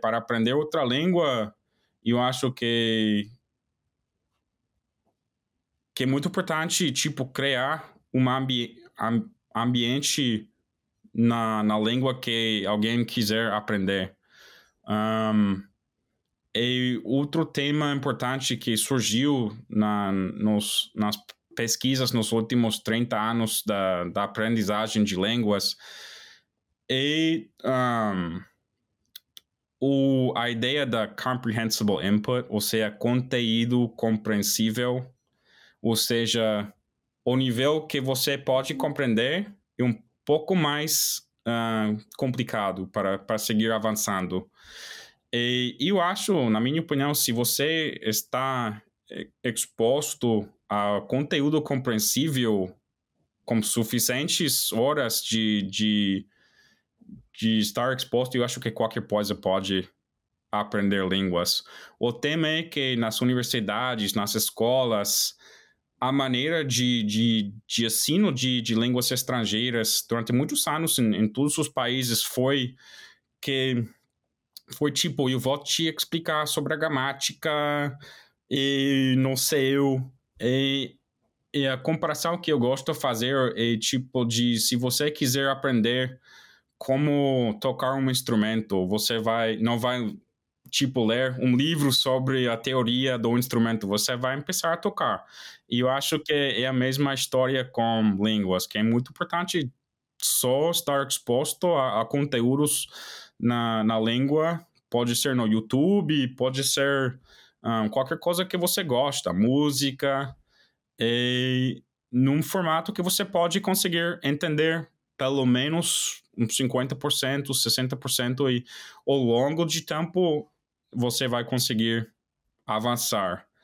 Para aprender outra língua, eu acho que que é muito importante, tipo, criar um ambi ambiente na, na língua que alguém quiser aprender. Um, e outro tema importante que surgiu na, nos, nas pesquisas nos últimos 30 anos da, da aprendizagem de línguas é um, o, a ideia da comprehensible input, ou seja, conteúdo compreensível, ou seja, o nível que você pode compreender é um pouco mais uh, complicado para, para seguir avançando. E eu acho, na minha opinião, se você está exposto a conteúdo compreensível com suficientes horas de, de, de estar exposto, eu acho que qualquer coisa pode aprender línguas. O tema é que nas universidades, nas escolas, a maneira de, de, de ensino de, de línguas estrangeiras durante muitos anos em, em todos os países foi que foi tipo, eu vou te explicar sobre a gramática, e não sei eu. E, e a comparação que eu gosto de fazer é tipo de se você quiser aprender como tocar um instrumento, você vai não vai tipo ler um livro sobre a teoria do instrumento, você vai começar a tocar. E eu acho que é a mesma história com línguas, que é muito importante só estar exposto a, a conteúdos na, na língua, pode ser no YouTube, pode ser um, qualquer coisa que você gosta, música, e num formato que você pode conseguir entender pelo menos uns 50%, 60% e ao longo de tempo você vai conseguir avançar.